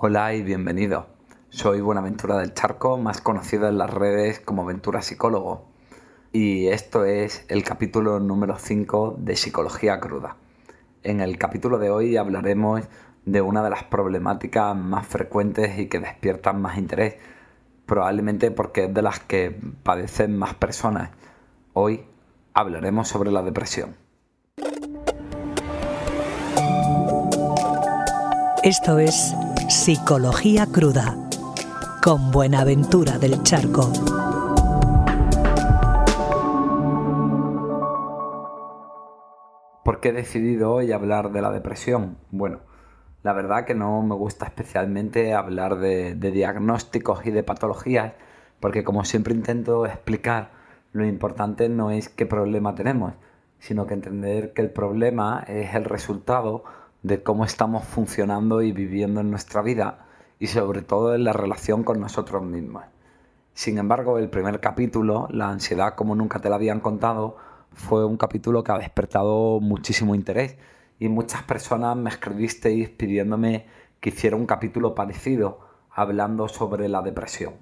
Hola y bienvenido. Soy Buenaventura del Charco, más conocido en las redes como Ventura Psicólogo. Y esto es el capítulo número 5 de Psicología Cruda. En el capítulo de hoy hablaremos de una de las problemáticas más frecuentes y que despiertan más interés, probablemente porque es de las que padecen más personas. Hoy hablaremos sobre la depresión. Esto es Psicología Cruda con Buenaventura del Charco. ¿Por qué he decidido hoy hablar de la depresión? Bueno, la verdad que no me gusta especialmente hablar de, diagnósticos y de patologías, porque como siempre intento explicar, lo importante no es qué problema tenemos, sino que entender que el problema es el resultado de cómo estamos funcionando y viviendo en nuestra vida y sobre todo en la relación con nosotros mismos. Sin embargo, el primer capítulo, La ansiedad como nunca te la habían contado, fue un capítulo que ha despertado muchísimo interés y muchas personas me escribisteis pidiéndome que hiciera un capítulo parecido hablando sobre la depresión.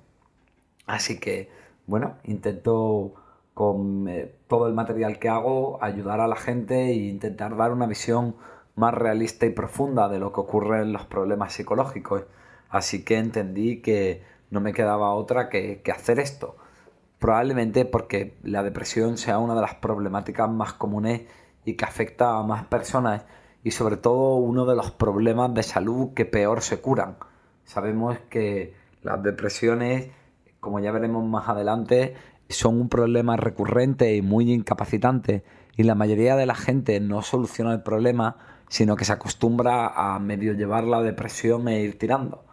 Así que, bueno, intento con eh, todo el material que hago ayudar a la gente e intentar dar una visión más realista y profunda de lo que ocurre en los problemas psicológicos. Así que entendí que no me quedaba otra que, hacer esto. Probablemente porque la depresión sea una de las problemáticas más comunes y que afecta a más personas y sobre todo uno de los problemas de salud que peor se curan. Sabemos que las depresiones, como ya veremos más adelante, son un problema recurrente y muy incapacitante y la mayoría de la gente no soluciona el problema sino que se acostumbra a medio llevar la depresión e ir tirando.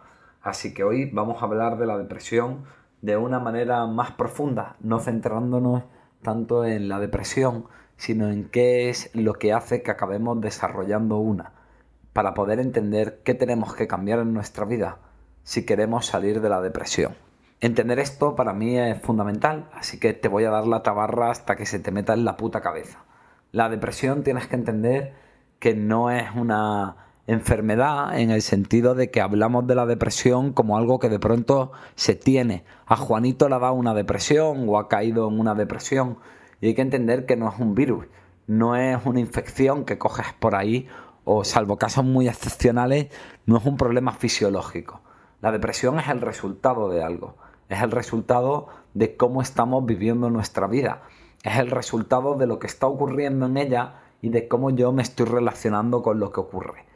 Así que hoy vamos a hablar de la depresión de una manera más profunda, no centrándonos tanto en la depresión, sino en qué es lo que hace que acabemos desarrollando una, para poder entender qué tenemos que cambiar en nuestra vida si queremos salir de la depresión. Entender esto para mí es fundamental, así que te voy a dar la tabarra hasta que se te meta en la puta cabeza. La depresión tienes que entender que no es una enfermedad en el sentido de que hablamos de la depresión como algo que de pronto se tiene. A Juanito le ha dado una depresión o ha caído en una depresión. Y hay que entender que no es un virus, no es una infección que coges por ahí o salvo casos muy excepcionales, no es un problema fisiológico. La depresión es el resultado de algo, es el resultado de cómo estamos viviendo nuestra vida, es el resultado de lo que está ocurriendo en ella y de cómo yo me estoy relacionando con lo que ocurre.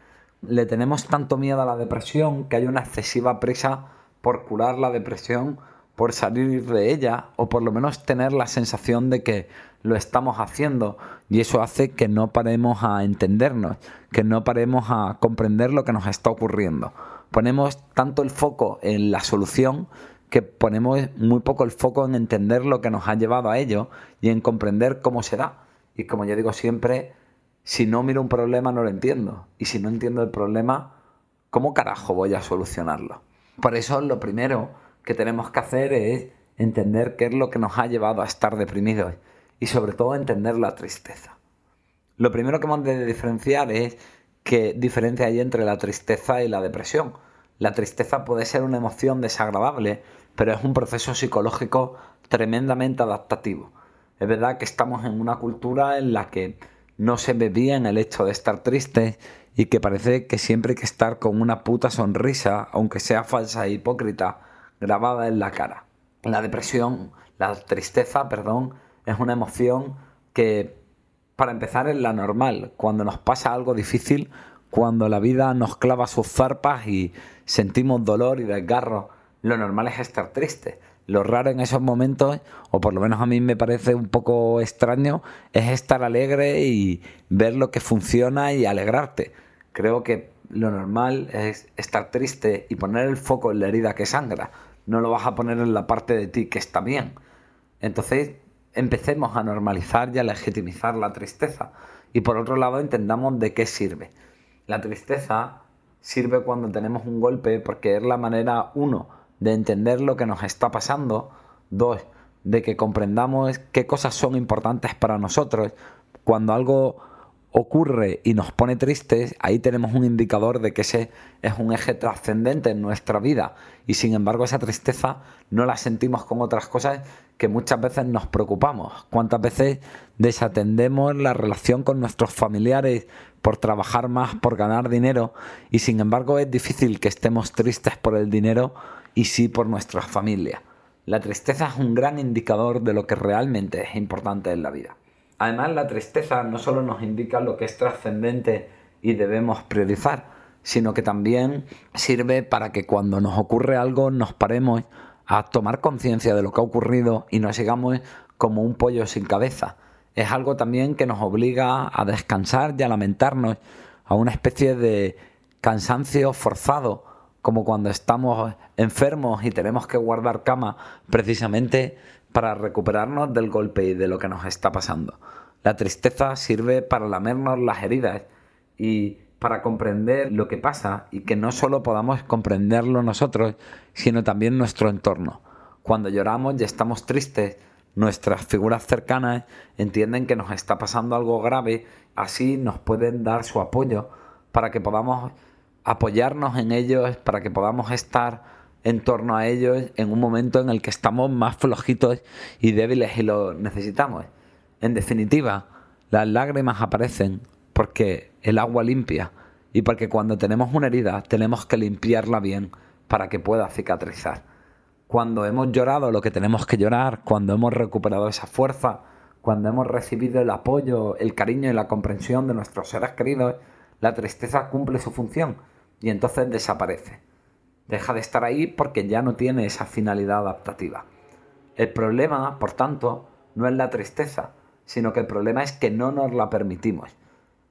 Le tenemos tanto miedo a la depresión que hay una excesiva prisa por curar la depresión, por salir de ella o por lo menos tener la sensación de que lo estamos haciendo y eso hace que no paremos a entendernos, que no paremos a comprender lo que nos está ocurriendo. Ponemos tanto el foco en la solución que ponemos muy poco el foco en entender lo que nos ha llevado a ello y en comprender cómo se da. Y como yo digo siempre, si no miro un problema no lo entiendo. Y si no entiendo el problema, ¿cómo carajo voy a solucionarlo? Por eso lo primero que tenemos que hacer es entender qué es lo que nos ha llevado a estar deprimidos y sobre todo entender la tristeza. Lo primero que hemos de diferenciar es qué diferencia hay entre la tristeza y la depresión. La tristeza puede ser una emoción desagradable, pero es un proceso psicológico tremendamente adaptativo. Es verdad que estamos en una cultura en la que no se ve bien el hecho de estar triste y que parece que siempre hay que estar con una puta sonrisa, aunque sea falsa e hipócrita, grabada en la cara. La depresión, la tristeza, perdón, es una emoción que, para empezar, es la normal. Cuando nos pasa algo difícil, cuando la vida nos clava sus zarpas y sentimos dolor y desgarro, lo normal es estar triste. Lo raro en esos momentos, o por lo menos a mí me parece un poco extraño, es estar alegre y ver lo que funciona y alegrarte. Creo que lo normal es estar triste y poner el foco en la herida que sangra. No lo vas a poner en la parte de ti que está bien. Entonces, empecemos a normalizar y a legitimizar la tristeza. Y por otro lado, entendamos de qué sirve. La tristeza sirve cuando tenemos un golpe porque es la manera, uno, de entender lo que nos está pasando. Dos, de que comprendamos qué cosas son importantes para nosotros. Cuando algo ocurre y nos pone tristes, ahí tenemos un indicador de que ese es un eje trascendente en nuestra vida. Y sin embargo esa tristeza no la sentimos con otras cosas que muchas veces nos preocupamos. ¿Cuántas veces desatendemos la relación con nuestros familiares por trabajar más, por ganar dinero? Y sin embargo es difícil que estemos tristes por el dinero y sí por nuestra familia. La tristeza es un gran indicador de lo que realmente es importante en la vida. Además, la tristeza no solo nos indica lo que es trascendente y debemos priorizar, sino que también sirve para que cuando nos ocurre algo nos paremos a tomar conciencia de lo que ha ocurrido y nos sigamos como un pollo sin cabeza. Es algo también que nos obliga a descansar y a lamentarnos, a una especie de cansancio forzado, como cuando estamos enfermos y tenemos que guardar cama precisamente para recuperarnos del golpe y de lo que nos está pasando. La tristeza sirve para lamernos las heridas y para comprender lo que pasa y que no solo podamos comprenderlo nosotros, sino también nuestro entorno. Cuando lloramos y estamos tristes, nuestras figuras cercanas entienden que nos está pasando algo grave, así nos pueden dar su apoyo para que podamos apoyarnos en ellos, para que podamos estar en torno a ellos en un momento en el que estamos más flojitos y débiles y lo necesitamos. En definitiva, las lágrimas aparecen porque el agua limpia y porque cuando tenemos una herida tenemos que limpiarla bien para que pueda cicatrizar. Cuando hemos llorado lo que tenemos que llorar, cuando hemos recuperado esa fuerza, cuando hemos recibido el apoyo, el cariño y la comprensión de nuestros seres queridos, la tristeza cumple su función y entonces desaparece deja de estar ahí porque ya no tiene esa finalidad adaptativa. El problema, por tanto, no es la tristeza, sino que el problema es que no nos la permitimos.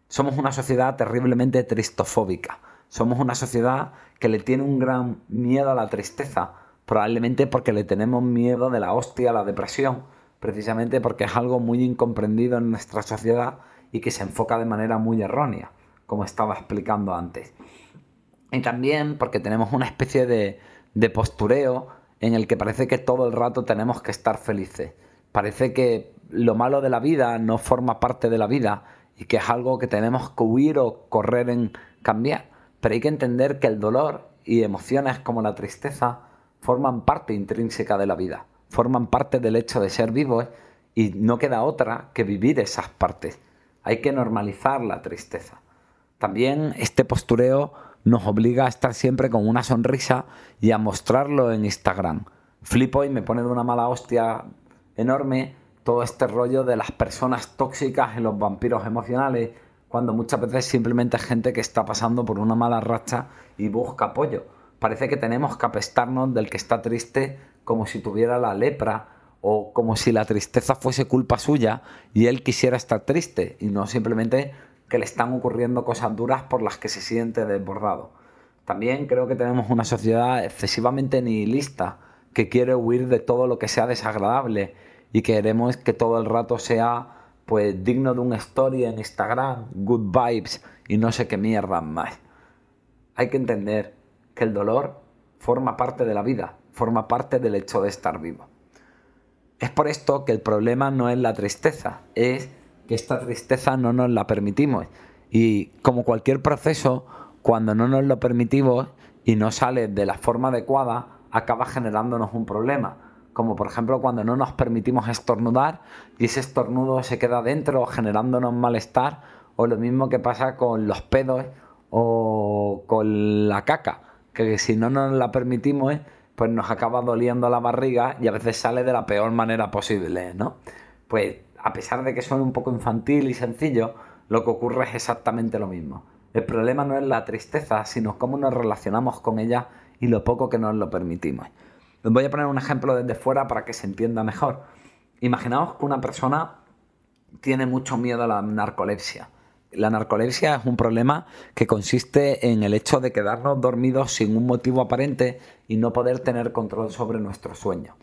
Somos una sociedad terriblemente tristofóbica. Somos una sociedad que le tiene un gran miedo a la tristeza, probablemente porque le tenemos miedo de la hostia a la depresión, precisamente porque es algo muy incomprendido en nuestra sociedad y que se enfoca de manera muy errónea, como estaba explicando antes. Y también porque tenemos una especie de, postureo en el que parece que todo el rato tenemos que estar felices. Parece que lo malo de la vida no forma parte de la vida y que es algo que tenemos que huir o correr en cambiar. Pero hay que entender que el dolor y emociones como la tristeza forman parte intrínseca de la vida, forman parte del hecho de ser vivos y no queda otra que vivir esas partes. Hay que normalizar la tristeza. También este postureo nos obliga a estar siempre con una sonrisa y a mostrarlo en Instagram. Flipo y me pone de una mala hostia enorme todo este rollo de las personas tóxicas y los vampiros emocionales, cuando muchas veces simplemente es gente que está pasando por una mala racha y busca apoyo. Parece que tenemos que apestarnos del que está triste como si tuviera la lepra o como si la tristeza fuese culpa suya y él quisiera estar triste y no simplemente que le están ocurriendo cosas duras por las que se siente desbordado. También creo que tenemos una sociedad excesivamente nihilista que quiere huir de todo lo que sea desagradable y queremos que todo el rato sea pues digno de un story en Instagram, good vibes y no sé qué mierda más. Hay que entender que el dolor forma parte de la vida, forma parte del hecho de estar vivo. Es por esto que el problema no es la tristeza, es que esta tristeza no nos la permitimos. Y como cualquier proceso, cuando no nos lo permitimos y no sale de la forma adecuada, acaba generándonos un problema. Como por ejemplo cuando no nos permitimos estornudar y ese estornudo se queda dentro generándonos malestar, o lo mismo que pasa con los pedos o con la caca, que si no nos la permitimos, pues nos acaba doliendo la barriga y a veces sale de la peor manera posible, ¿no? Pues a pesar de que suene un poco infantil y sencillo, lo que ocurre es exactamente lo mismo. El problema no es la tristeza, sino cómo nos relacionamos con ella y lo poco que nos lo permitimos. Les voy a poner un ejemplo desde fuera para que se entienda mejor. Imaginaos que una persona tiene mucho miedo a la narcolepsia. La narcolepsia es un problema que consiste en el hecho de quedarnos dormidos sin un motivo aparente y no poder tener control sobre nuestro sueño.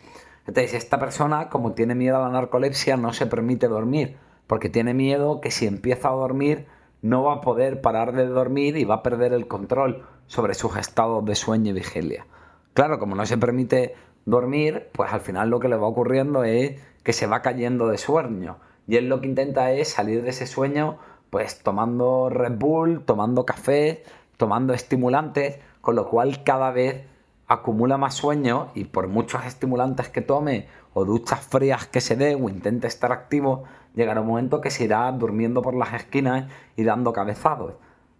Esta persona, como tiene miedo a la narcolepsia, no se permite dormir, porque tiene miedo que si empieza a dormir no va a poder parar de dormir y va a perder el control sobre sus estados de sueño y vigilia. Claro, como no se permite dormir, pues al final lo que le va ocurriendo es que se va cayendo de sueño. Y él lo que intenta es salir de ese sueño Pues tomando Red Bull, tomando café, tomando estimulantes, con lo cual cada vez acumula más sueño y por muchos estimulantes que tome o duchas frías que se dé o intente estar activo, llegará un momento que se irá durmiendo por las esquinas y dando cabezados,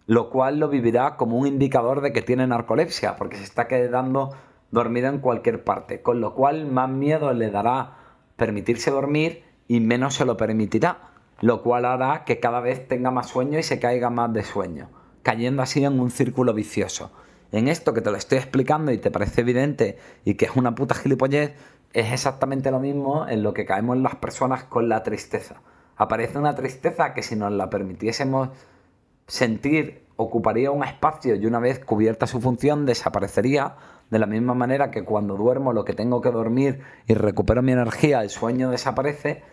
lo cual lo vivirá como un indicador de que tiene narcolepsia, porque se está quedando dormido en cualquier parte, con lo cual más miedo le dará permitirse dormir y menos se lo permitirá, lo cual hará que cada vez tenga más sueño y se caiga más de sueño, cayendo así en un círculo vicioso. En esto que te lo estoy explicando y te parece evidente y que es una puta gilipollez, es exactamente lo mismo en lo que caemos las personas con la tristeza. Aparece una tristeza que si nos la permitiésemos sentir ocuparía un espacio y una vez cubierta su función desaparecería de la misma manera que cuando duermo lo que tengo que dormir y recupero mi energía, el sueño desaparece,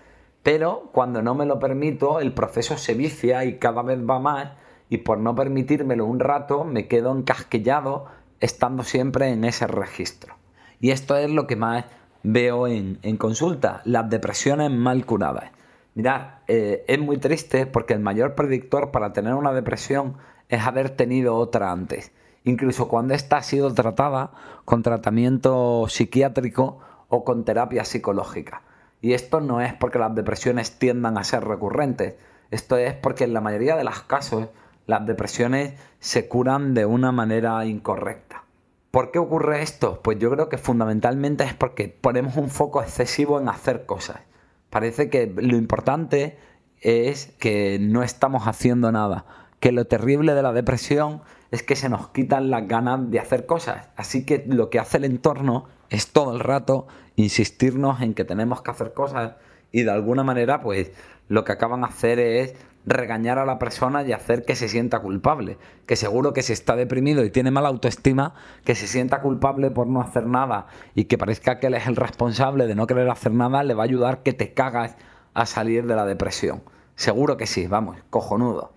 pero cuando no me lo permito el proceso se vicia y cada vez va más y por no permitírmelo un rato me quedo encasquillado estando siempre en ese registro. Y esto es lo que más veo en, consulta, las depresiones mal curadas. Mirad, eh, es muy triste porque el mayor predictor para tener una depresión es haber tenido otra antes, incluso cuando ésta ha sido tratada con tratamiento psiquiátrico o con terapia psicológica. Y esto no es porque las depresiones tiendan a ser recurrentes, esto es porque en la mayoría de los casos las depresiones se curan de una manera incorrecta. ¿Por qué ocurre esto? Pues yo creo que fundamentalmente es porque ponemos un foco excesivo en hacer cosas. Parece que lo importante es que no estamos haciendo nada, que lo terrible de la depresión es que se nos quitan las ganas de hacer cosas. Así que lo que hace el entorno es todo el rato insistirnos en que tenemos que hacer cosas y de alguna manera pues lo que acaban de hacer es regañar a la persona y hacer que se sienta culpable. Que seguro que si está deprimido y tiene mala autoestima, que se sienta culpable por no hacer nada y que parezca que él es el responsable de no querer hacer nada, le va a ayudar que te cagas a salir de la depresión. Seguro que sí, vamos, cojonudo.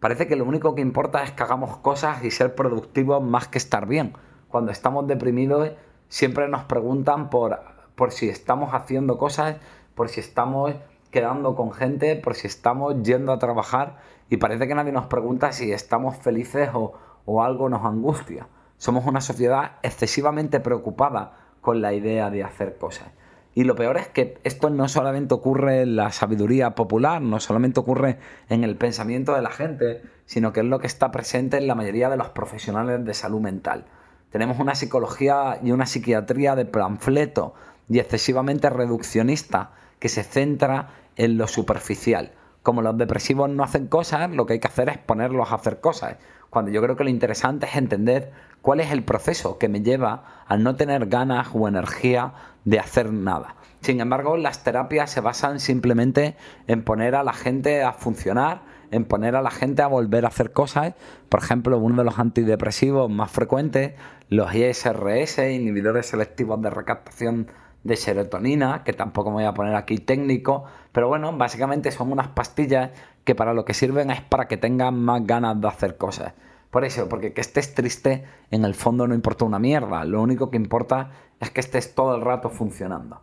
Parece que lo único que importa es que hagamos cosas y ser productivos más que estar bien. Cuando estamos deprimidos siempre nos preguntan por, por si estamos haciendo cosas, por si estamos quedando con gente, por si estamos yendo a trabajar y parece que nadie nos pregunta si estamos felices o, o algo nos angustia. Somos una sociedad excesivamente preocupada con la idea de hacer cosas. Y lo peor es que esto no solamente ocurre en la sabiduría popular, no solamente ocurre en el pensamiento de la gente, sino que es lo que está presente en la mayoría de los profesionales de salud mental. Tenemos una psicología y una psiquiatría de panfleto y excesivamente reduccionista que se centra en lo superficial. Como los depresivos no hacen cosas, lo que hay que hacer es ponerlos a hacer cosas. Cuando yo creo que lo interesante es entender cuál es el proceso que me lleva a no tener ganas o energía de hacer nada. Sin embargo, las terapias se basan simplemente en poner a la gente a funcionar, en poner a la gente a volver a hacer cosas. Por ejemplo, uno de los antidepresivos más frecuentes, los ISRS, inhibidores selectivos de recaptación de serotonina, que tampoco me voy a poner aquí técnico, pero bueno, básicamente son unas pastillas que para lo que sirven es para que tengan más ganas de hacer cosas. Por eso, porque que estés triste en el fondo no importa una mierda, lo único que importa es que estés todo el rato funcionando.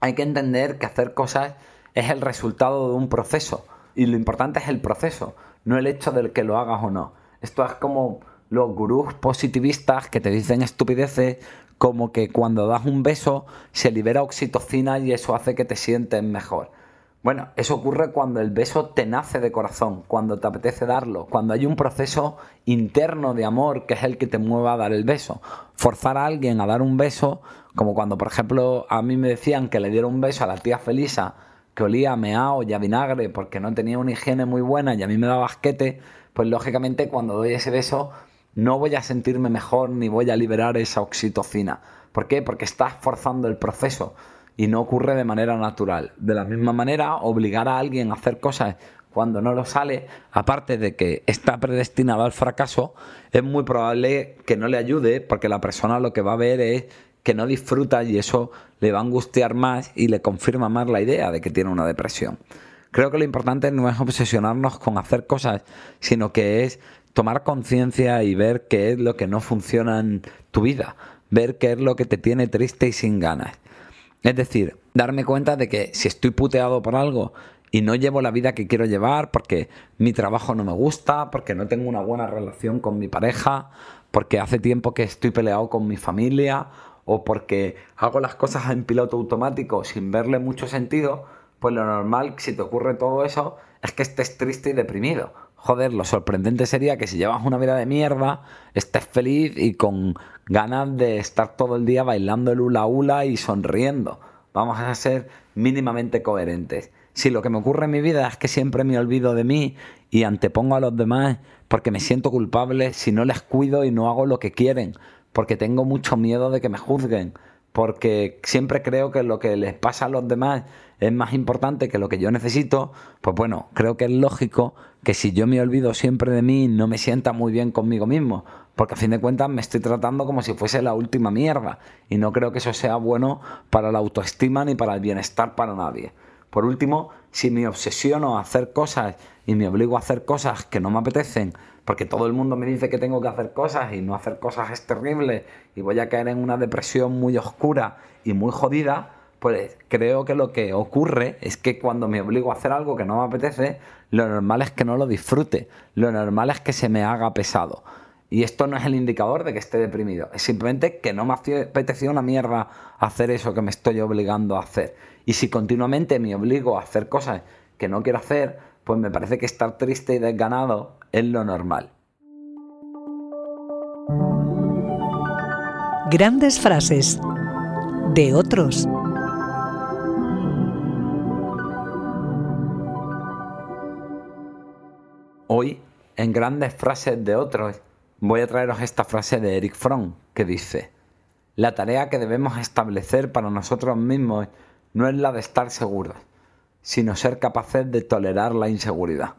Hay que entender que hacer cosas es el resultado de un proceso y lo importante es el proceso, no el hecho del que lo hagas o no. Esto es como los gurús positivistas que te dicen estupideces como que cuando das un beso se libera oxitocina y eso hace que te sientes mejor. Bueno, eso ocurre cuando el beso te nace de corazón, cuando te apetece darlo, cuando hay un proceso interno de amor que es el que te mueva a dar el beso. Forzar a alguien a dar un beso, como cuando por ejemplo a mí me decían que le diera un beso a la tía Felisa que olía a meao y a vinagre porque no tenía una higiene muy buena y a mí me daba asquete, pues lógicamente cuando doy ese beso no voy a sentirme mejor ni voy a liberar esa oxitocina. ¿Por qué? Porque estás forzando el proceso y no ocurre de manera natural. De la misma manera, obligar a alguien a hacer cosas cuando no lo sale, aparte de que está predestinado al fracaso, es muy probable que no le ayude porque la persona lo que va a ver es que no disfruta y eso le va a angustiar más y le confirma más la idea de que tiene una depresión. Creo que lo importante no es obsesionarnos con hacer cosas, sino que es tomar conciencia y ver qué es lo que no funciona en tu vida, ver qué es lo que te tiene triste y sin ganas. Es decir, darme cuenta de que si estoy puteado por algo y no llevo la vida que quiero llevar porque mi trabajo no me gusta, porque no tengo una buena relación con mi pareja, porque hace tiempo que estoy peleado con mi familia o porque hago las cosas en piloto automático sin verle mucho sentido, pues lo normal, si te ocurre todo eso, es que estés triste y deprimido. Joder, lo sorprendente sería que si llevas una vida de mierda, estés feliz y con ganas de estar todo el día bailando el hula hula y sonriendo. Vamos a ser mínimamente coherentes. Si lo que me ocurre en mi vida es que siempre me olvido de mí y antepongo a los demás porque me siento culpable si no les cuido y no hago lo que quieren, porque tengo mucho miedo de que me juzguen, porque siempre creo que lo que les pasa a los demás es más importante que lo que yo necesito, pues bueno, creo que es lógico que si yo me olvido siempre de mí no me sienta muy bien conmigo mismo, porque a fin de cuentas me estoy tratando como si fuese la última mierda y no creo que eso sea bueno para la autoestima ni para el bienestar para nadie. Por último, si me obsesiono a hacer cosas y me obligo a hacer cosas que no me apetecen, porque todo el mundo me dice que tengo que hacer cosas y no hacer cosas es terrible y voy a caer en una depresión muy oscura y muy jodida, pues creo que lo que ocurre es que cuando me obligo a hacer algo que no me apetece, lo normal es que no lo disfrute, lo normal es que se me haga pesado. Y esto no es el indicador de que esté deprimido, es simplemente que no me apetecía una mierda hacer eso que me estoy obligando a hacer. Y si continuamente me obligo a hacer cosas que no quiero hacer, pues me parece que estar triste y desganado es lo normal. Grandes frases de otros. Hoy, en grandes frases de otros, voy a traeros esta frase de Eric Fromm que dice, la tarea que debemos establecer para nosotros mismos no es la de estar seguros, sino ser capaces de tolerar la inseguridad.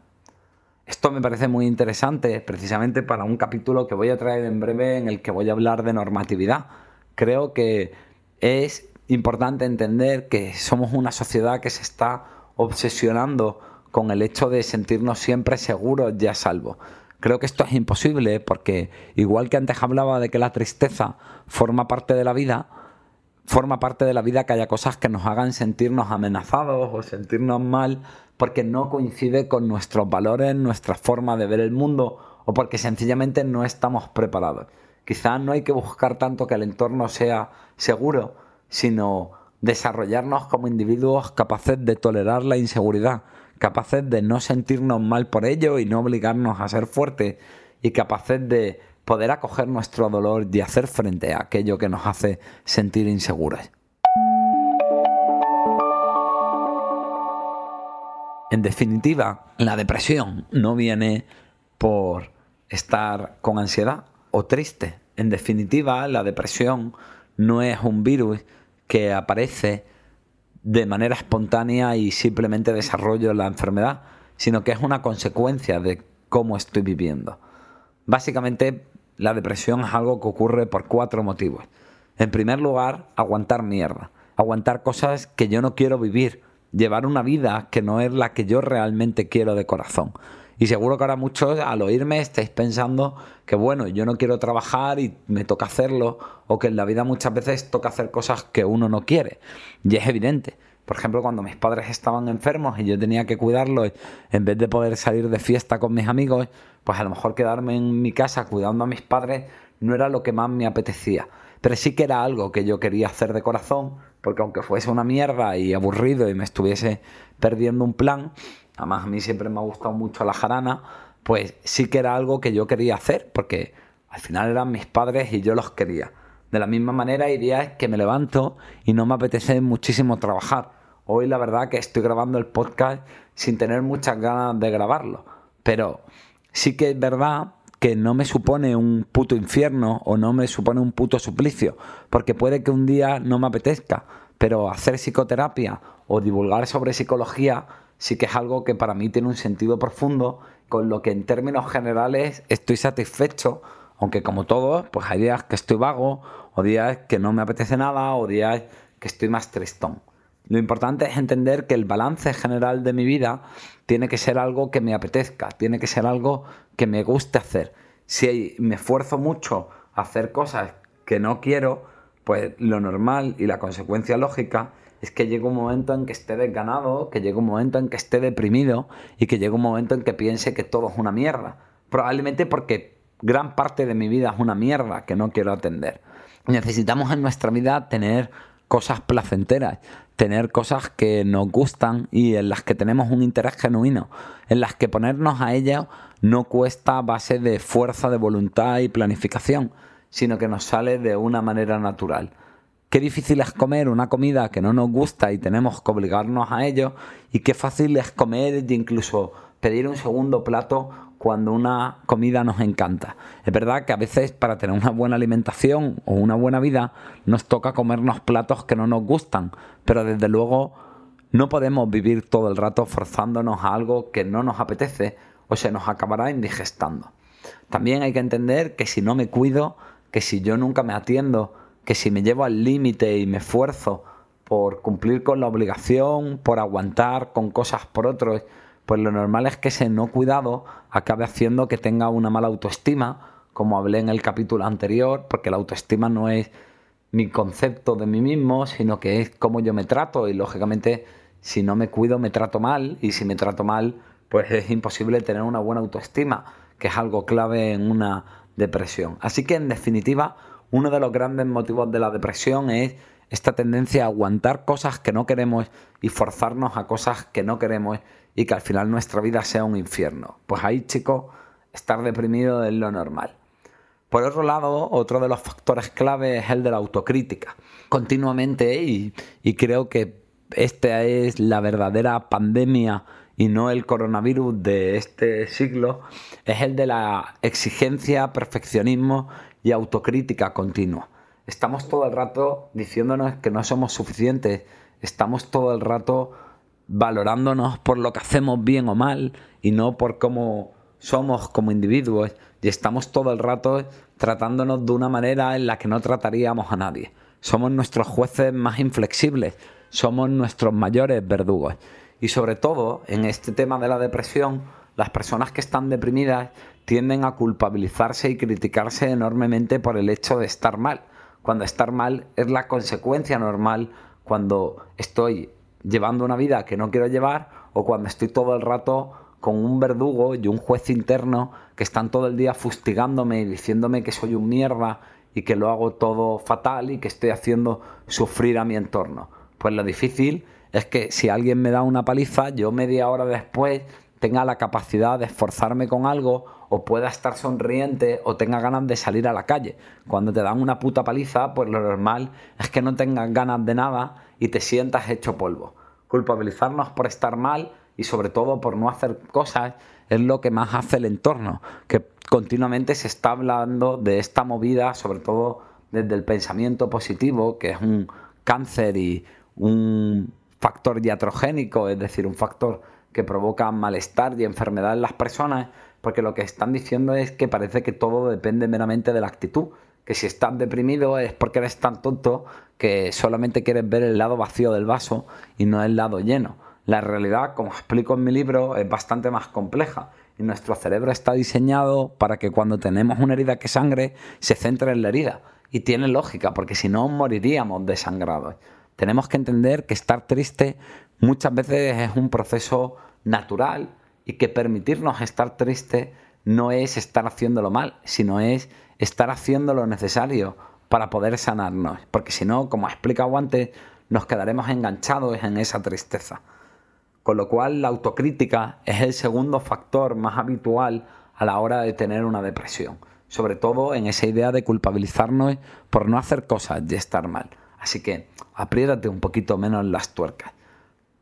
Esto me parece muy interesante precisamente para un capítulo que voy a traer en breve en el que voy a hablar de normatividad. Creo que es importante entender que somos una sociedad que se está obsesionando con el hecho de sentirnos siempre seguros y a salvo. Creo que esto es imposible porque igual que antes hablaba de que la tristeza forma parte de la vida, forma parte de la vida que haya cosas que nos hagan sentirnos amenazados o sentirnos mal porque no coincide con nuestros valores, nuestra forma de ver el mundo o porque sencillamente no estamos preparados. Quizás no hay que buscar tanto que el entorno sea seguro, sino desarrollarnos como individuos capaces de tolerar la inseguridad, capaces de no sentirnos mal por ello y no obligarnos a ser fuertes y capaces de poder acoger nuestro dolor y hacer frente a aquello que nos hace sentir inseguros. En definitiva, la depresión no viene por estar con ansiedad o triste. En definitiva, la depresión no es un virus que aparece de manera espontánea y simplemente desarrollo la enfermedad, sino que es una consecuencia de cómo estoy viviendo. Básicamente la depresión es algo que ocurre por cuatro motivos. En primer lugar, aguantar mierda, aguantar cosas que yo no quiero vivir, llevar una vida que no es la que yo realmente quiero de corazón. Y seguro que ahora muchos al oírme estáis pensando que bueno, yo no quiero trabajar y me toca hacerlo, o que en la vida muchas veces toca hacer cosas que uno no quiere. Y es evidente. Por ejemplo, cuando mis padres estaban enfermos y yo tenía que cuidarlos, en vez de poder salir de fiesta con mis amigos, pues a lo mejor quedarme en mi casa cuidando a mis padres no era lo que más me apetecía. Pero sí que era algo que yo quería hacer de corazón, porque aunque fuese una mierda y aburrido y me estuviese perdiendo un plan, además a mí siempre me ha gustado mucho la jarana, pues sí que era algo que yo quería hacer, porque al final eran mis padres y yo los quería. De la misma manera hay días que me levanto y no me apetece muchísimo trabajar. Hoy la verdad que estoy grabando el podcast sin tener muchas ganas de grabarlo, pero sí que es verdad que no me supone un puto infierno o no me supone un puto suplicio, porque puede que un día no me apetezca, pero hacer psicoterapia o divulgar sobre psicología sí que es algo que para mí tiene un sentido profundo, con lo que en términos generales estoy satisfecho, aunque como todos, pues hay días que estoy vago, o días que no me apetece nada, o días que estoy más tristón. Lo importante es entender que el balance general de mi vida tiene que ser algo que me apetezca, tiene que ser algo que me guste hacer. Si me esfuerzo mucho a hacer cosas que no quiero, pues lo normal y la consecuencia lógica es que llega un momento en que esté desganado, que llega un momento en que esté deprimido y que llega un momento en que piense que todo es una mierda. Probablemente porque gran parte de mi vida es una mierda que no quiero atender. Necesitamos en nuestra vida tener cosas placenteras, tener cosas que nos gustan y en las que tenemos un interés genuino, en las que ponernos a ellas no cuesta base de fuerza de voluntad y planificación, sino que nos sale de una manera natural. Qué difícil es comer una comida que no nos gusta y tenemos que obligarnos a ello, y qué fácil es comer e incluso pedir un segundo plato cuando una comida nos encanta. Es verdad que a veces para tener una buena alimentación o una buena vida nos toca comernos platos que no nos gustan, pero desde luego no podemos vivir todo el rato forzándonos a algo que no nos apetece o se nos acabará indigestando. También hay que entender que si no me cuido, que si yo nunca me atiendo, que si me llevo al límite y me esfuerzo por cumplir con la obligación, por aguantar con cosas por otros, pues lo normal es que ese no cuidado acabe haciendo que tenga una mala autoestima, como hablé en el capítulo anterior, porque la autoestima no es mi concepto de mí mismo, sino que es cómo yo me trato. Y lógicamente si no me cuido me trato mal. Y si me trato mal pues es imposible tener una buena autoestima, que es algo clave en una depresión. Así que en definitiva, uno de los grandes motivos de la depresión es esta tendencia a aguantar cosas que no queremos y forzarnos a cosas que no queremos y que al final nuestra vida sea un infierno. Pues ahí, chicos, estar deprimido es lo normal. Por otro lado, otro de los factores clave es el de la autocrítica. Continuamente, y, y creo que esta es la verdadera pandemia y no el coronavirus de este siglo, es el de la exigencia, perfeccionismo y autocrítica continua. Estamos todo el rato diciéndonos que no somos suficientes, estamos todo el rato valorándonos por lo que hacemos bien o mal y no por cómo somos como individuos y estamos todo el rato tratándonos de una manera en la que no trataríamos a nadie. Somos nuestros jueces más inflexibles, somos nuestros mayores verdugos. Y sobre todo, en este tema de la depresión, las personas que están deprimidas tienden a culpabilizarse y criticarse enormemente por el hecho de estar mal, cuando estar mal es la consecuencia normal cuando estoy llevando una vida que no quiero llevar o cuando estoy todo el rato con un verdugo y un juez interno que están todo el día fustigándome y diciéndome que soy un mierda y que lo hago todo fatal y que estoy haciendo sufrir a mi entorno. Pues lo difícil es que si alguien me da una paliza, yo media hora después tenga la capacidad de esforzarme con algo o pueda estar sonriente o tenga ganas de salir a la calle. Cuando te dan una puta paliza, pues lo normal es que no tengas ganas de nada y te sientas hecho polvo. Culpabilizarnos por estar mal y sobre todo por no hacer cosas es lo que más hace el entorno, que continuamente se está hablando de esta movida, sobre todo desde el pensamiento positivo, que es un cáncer y un factor diatrogénico, es decir, un factor que provoca malestar y enfermedad en las personas, porque lo que están diciendo es que parece que todo depende meramente de la actitud, que si estás deprimido es porque eres tan tonto que solamente quieres ver el lado vacío del vaso y no el lado lleno. La realidad, como explico en mi libro, es bastante más compleja y nuestro cerebro está diseñado para que cuando tenemos una herida que sangre se centre en la herida. Y tiene lógica, porque si no moriríamos desangrados. Tenemos que entender que estar triste muchas veces es un proceso natural y que permitirnos estar triste no es estar haciéndolo mal, sino es estar haciendo lo necesario para poder sanarnos. Porque si no, como he explicado antes, nos quedaremos enganchados en esa tristeza. Con lo cual la autocrítica es el segundo factor más habitual a la hora de tener una depresión. Sobre todo en esa idea de culpabilizarnos por no hacer cosas y estar mal. Así que apriétate un poquito menos las tuercas.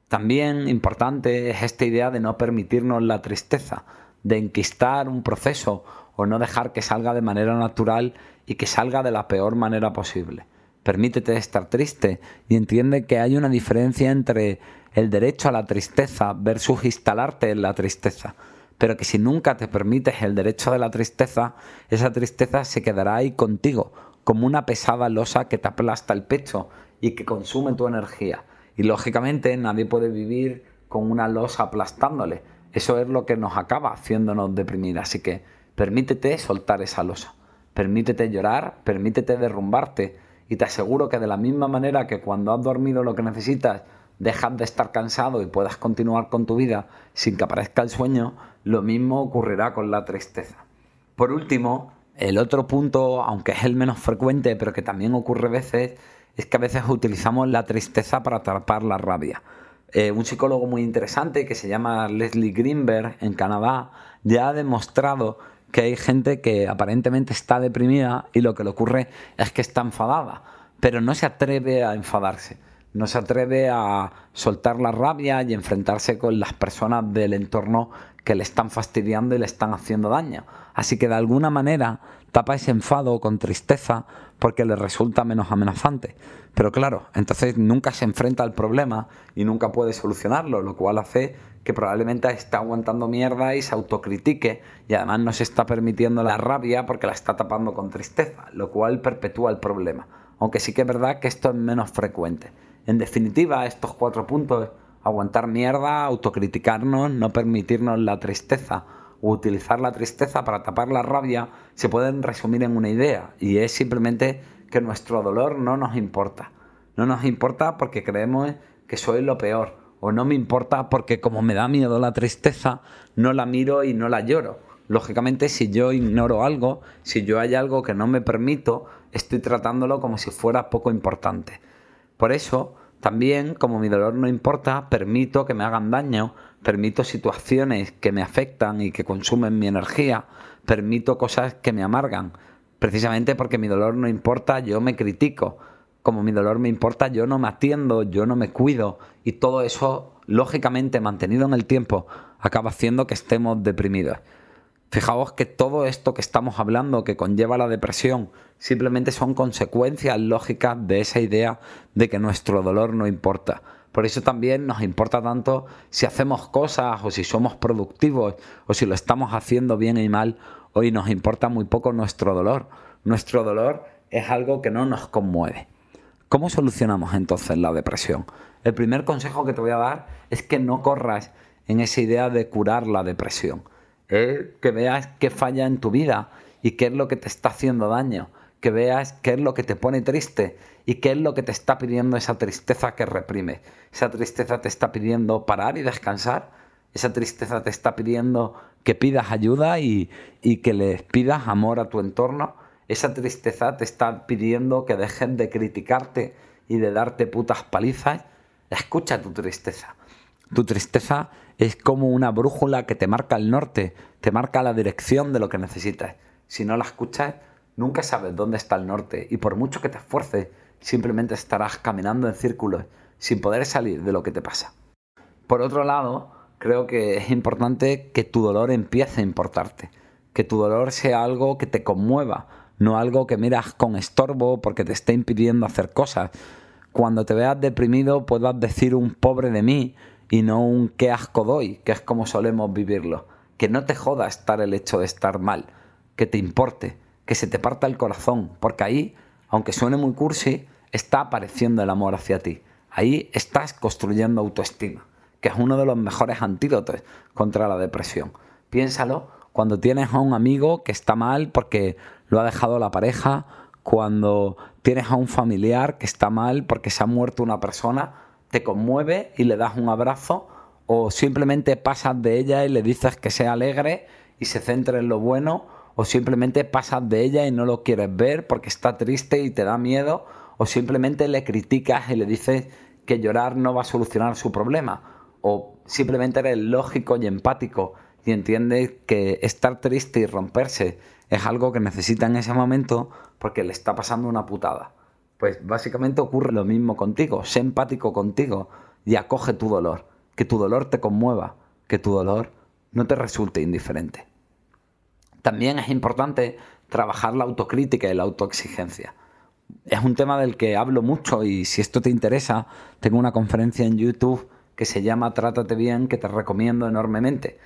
También importante es esta idea de no permitirnos la tristeza, de enquistar un proceso o no dejar que salga de manera natural y que salga de la peor manera posible. Permítete estar triste y entiende que hay una diferencia entre el derecho a la tristeza versus instalarte en la tristeza. Pero que si nunca te permites el derecho de la tristeza, esa tristeza se quedará ahí contigo, como una pesada losa que te aplasta el pecho y que consume tu energía. Y lógicamente nadie puede vivir con una losa aplastándole. Eso es lo que nos acaba haciéndonos deprimir. Así que permítete soltar esa losa. Permítete llorar, permítete derrumbarte Y te aseguro que de la misma manera que cuando has dormido lo que necesitas, dejas de estar cansado y puedas continuar con tu vida sin que aparezca el sueño, lo mismo ocurrirá con la tristeza. Por último, el otro punto, aunque es el menos frecuente, pero que también ocurre a veces, es que a veces utilizamos la tristeza para atrapar la rabia. Eh, un psicólogo muy interesante que se llama Leslie Greenberg en Canadá ya ha demostrado que hay gente que aparentemente está deprimida y lo que le ocurre es que está enfadada, pero no se atreve a enfadarse, no se atreve a soltar la rabia y enfrentarse con las personas del entorno que le están fastidiando y le están haciendo daño. Así que de alguna manera tapa ese enfado con tristeza porque le resulta menos amenazante. Pero claro, entonces nunca se enfrenta al problema y nunca puede solucionarlo, lo cual hace que probablemente está aguantando mierda y se autocritique y además no se está permitiendo la rabia porque la está tapando con tristeza, lo cual perpetúa el problema. Aunque sí que es verdad que esto es menos frecuente. En definitiva, estos cuatro puntos, aguantar mierda, autocriticarnos, no permitirnos la tristeza, o utilizar la tristeza para tapar la rabia se pueden resumir en una idea y es simplemente que nuestro dolor no nos importa. No nos importa porque creemos que soy lo peor o no me importa porque como me da miedo la tristeza no la miro y no la lloro. Lógicamente si yo ignoro algo, si yo hay algo que no me permito, estoy tratándolo como si fuera poco importante. Por eso, también, como mi dolor no importa, permito que me hagan daño, permito situaciones que me afectan y que consumen mi energía, permito cosas que me amargan. Precisamente porque mi dolor no importa, yo me critico. Como mi dolor me importa, yo no me atiendo, yo no me cuido. Y todo eso, lógicamente, mantenido en el tiempo, acaba haciendo que estemos deprimidos. Fijaos que todo esto que estamos hablando, que conlleva la depresión, simplemente son consecuencias lógicas de esa idea de que nuestro dolor no importa. Por eso también nos importa tanto si hacemos cosas o si somos productivos o si lo estamos haciendo bien y mal. Hoy nos importa muy poco nuestro dolor. Nuestro dolor es algo que no nos conmueve. ¿Cómo solucionamos entonces la depresión? El primer consejo que te voy a dar es que no corras en esa idea de curar la depresión. Es que veas qué falla en tu vida y qué es lo que te está haciendo daño que veas qué es lo que te pone triste y qué es lo que te está pidiendo esa tristeza que reprime. Esa tristeza te está pidiendo parar y descansar. Esa tristeza te está pidiendo que pidas ayuda y, y que le pidas amor a tu entorno. Esa tristeza te está pidiendo que dejes de criticarte y de darte putas palizas. Escucha tu tristeza. Tu tristeza es como una brújula que te marca el norte, te marca la dirección de lo que necesitas. Si no la escuchas, Nunca sabes dónde está el norte y por mucho que te esfuerces, simplemente estarás caminando en círculos sin poder salir de lo que te pasa. Por otro lado, creo que es importante que tu dolor empiece a importarte, que tu dolor sea algo que te conmueva, no algo que miras con estorbo porque te esté impidiendo hacer cosas. Cuando te veas deprimido puedas decir un pobre de mí y no un qué asco doy, que es como solemos vivirlo. Que no te joda estar el hecho de estar mal, que te importe, que se te parta el corazón, porque ahí, aunque suene muy cursi, está apareciendo el amor hacia ti. Ahí estás construyendo autoestima, que es uno de los mejores antídotos contra la depresión. Piénsalo cuando tienes a un amigo que está mal porque lo ha dejado la pareja, cuando tienes a un familiar que está mal porque se ha muerto una persona, te conmueve y le das un abrazo o simplemente pasas de ella y le dices que sea alegre y se centre en lo bueno o simplemente pasas de ella y no lo quieres ver porque está triste y te da miedo, o simplemente le criticas y le dices que llorar no va a solucionar su problema, o simplemente eres lógico y empático y entiendes que estar triste y romperse es algo que necesita en ese momento porque le está pasando una putada. Pues básicamente ocurre lo mismo contigo, sé empático contigo y acoge tu dolor, que tu dolor te conmueva, que tu dolor no te resulte indiferente. También es importante trabajar la autocrítica y la autoexigencia. Es un tema del que hablo mucho y si esto te interesa, tengo una conferencia en YouTube que se llama Trátate bien, que te recomiendo enormemente.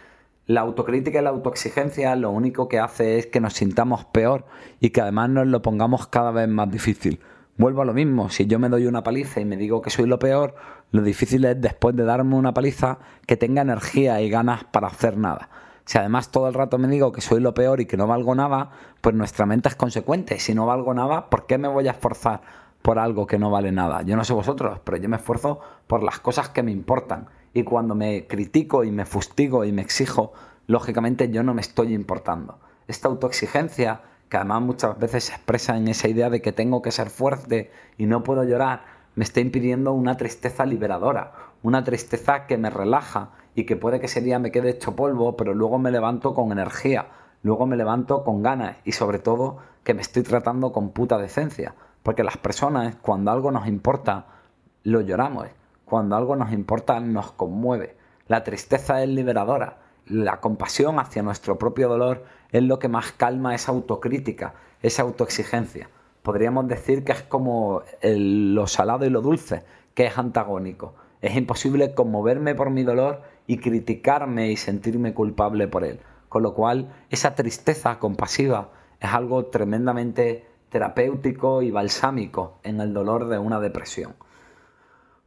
La autocrítica y la autoexigencia lo único que hace es que nos sintamos peor y que además nos lo pongamos cada vez más difícil. Vuelvo a lo mismo, si yo me doy una paliza y me digo que soy lo peor, lo difícil es después de darme una paliza que tenga energía y ganas para hacer nada. Si además todo el rato me digo que soy lo peor y que no valgo nada, pues nuestra mente es consecuente. Si no valgo nada, ¿por qué me voy a esforzar por algo que no vale nada. Yo no sé vosotros, pero yo me esfuerzo por las cosas que me importan. Y cuando me critico y me fustigo y me exijo, lógicamente yo no me estoy importando. Esta autoexigencia, que además muchas veces se expresa en esa idea de que tengo que ser fuerte y no puedo llorar, me está impidiendo una tristeza liberadora, una tristeza que me relaja y que puede que ese día me quede hecho polvo, pero luego me levanto con energía, luego me levanto con ganas y sobre todo que me estoy tratando con puta decencia. Porque las personas, cuando algo nos importa, lo lloramos. Cuando algo nos importa, nos conmueve. La tristeza es liberadora. La compasión hacia nuestro propio dolor es lo que más calma esa autocrítica, esa autoexigencia. Podríamos decir que es como lo salado y lo dulce, que es antagónico. Es imposible conmoverme por mi dolor y criticarme y sentirme culpable por él. Con lo cual, esa tristeza compasiva es algo tremendamente terapéutico y balsámico en el dolor de una depresión.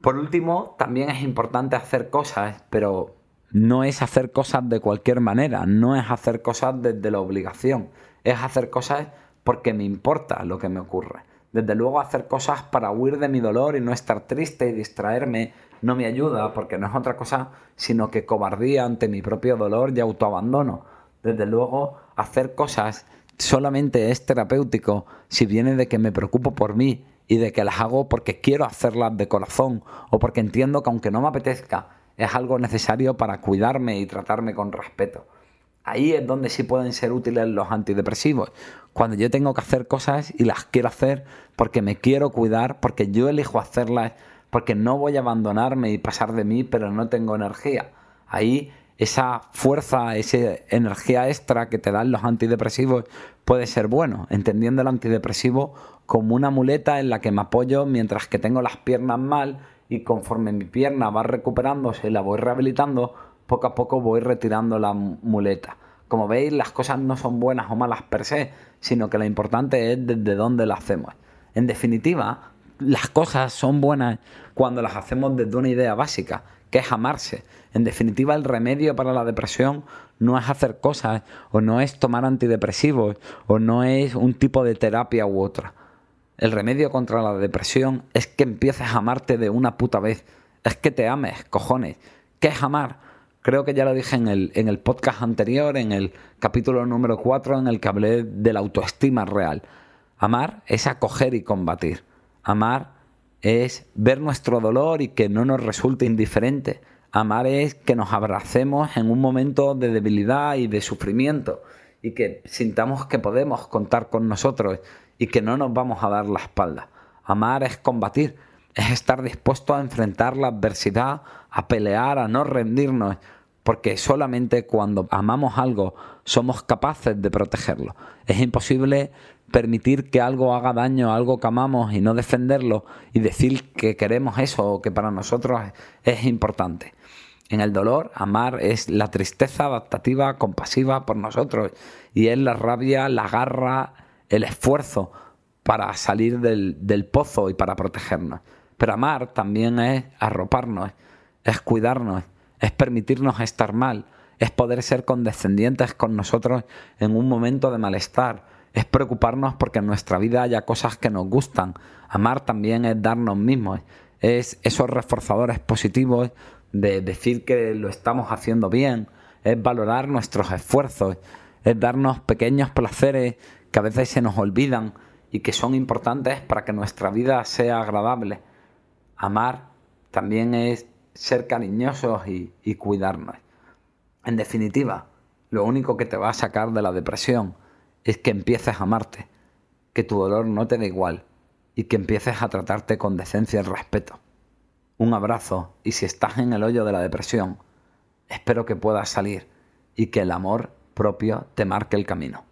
Por último, también es importante hacer cosas, pero no es hacer cosas de cualquier manera, no es hacer cosas desde la obligación, es hacer cosas porque me importa lo que me ocurre. Desde luego hacer cosas para huir de mi dolor y no estar triste y distraerme no me ayuda porque no es otra cosa sino que cobardía ante mi propio dolor y autoabandono. Desde luego hacer cosas solamente es terapéutico si viene de que me preocupo por mí y de que las hago porque quiero hacerlas de corazón o porque entiendo que aunque no me apetezca, es algo necesario para cuidarme y tratarme con respeto. Ahí es donde sí pueden ser útiles los antidepresivos. Cuando yo tengo que hacer cosas y las quiero hacer porque me quiero cuidar, porque yo elijo hacerlas, porque no voy a abandonarme y pasar de mí, pero no tengo energía. Ahí esa fuerza, esa energía extra que te dan los antidepresivos puede ser bueno, entendiendo el antidepresivo como una muleta en la que me apoyo mientras que tengo las piernas mal y conforme mi pierna va recuperándose y la voy rehabilitando, poco a poco voy retirando la muleta. Como veis, las cosas no son buenas o malas per se, sino que lo importante es desde dónde las hacemos. En definitiva, las cosas son buenas cuando las hacemos desde una idea básica, que es amarse. En definitiva, el remedio para la depresión no es hacer cosas, o no es tomar antidepresivos, o no es un tipo de terapia u otra. El remedio contra la depresión es que empieces a amarte de una puta vez. Es que te ames, cojones. ¿Qué es amar? Creo que ya lo dije en el, en el podcast anterior, en el capítulo número 4, en el que hablé de la autoestima real. Amar es acoger y combatir. Amar es ver nuestro dolor y que no nos resulte indiferente. Amar es que nos abracemos en un momento de debilidad y de sufrimiento y que sintamos que podemos contar con nosotros y que no nos vamos a dar la espalda. Amar es combatir, es estar dispuesto a enfrentar la adversidad, a pelear, a no rendirnos, porque solamente cuando amamos algo somos capaces de protegerlo. Es imposible permitir que algo haga daño algo que amamos y no defenderlo y decir que queremos eso o que para nosotros es importante. En el dolor, amar es la tristeza adaptativa, compasiva por nosotros y es la rabia, la garra, el esfuerzo para salir del, del pozo y para protegernos. Pero amar también es arroparnos, es cuidarnos, es permitirnos estar mal, es poder ser condescendientes con nosotros en un momento de malestar, es preocuparnos porque en nuestra vida haya cosas que nos gustan. Amar también es darnos mismos, es esos reforzadores positivos de decir que lo estamos haciendo bien, es valorar nuestros esfuerzos, es darnos pequeños placeres que a veces se nos olvidan y que son importantes para que nuestra vida sea agradable. Amar también es ser cariñosos y, cuidarnos. En definitiva, lo único que te va a sacar de la depresión es que empieces a amarte, que tu dolor no te da igual y que empieces a tratarte con decencia y respeto. Un abrazo y si estás en el hoyo de la depresión, espero que puedas salir y que el amor propio te marque el camino.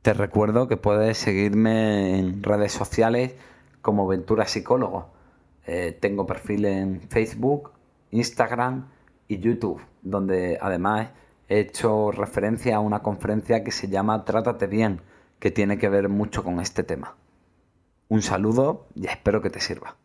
Te recuerdo que puedes seguirme en redes sociales como Ventura Psicólogo. Eh, tengo perfil en Facebook, Instagram y YouTube, donde además he hecho referencia a una conferencia que se llama Trátate bien, que tiene que ver mucho con este tema. Un saludo y espero que te sirva.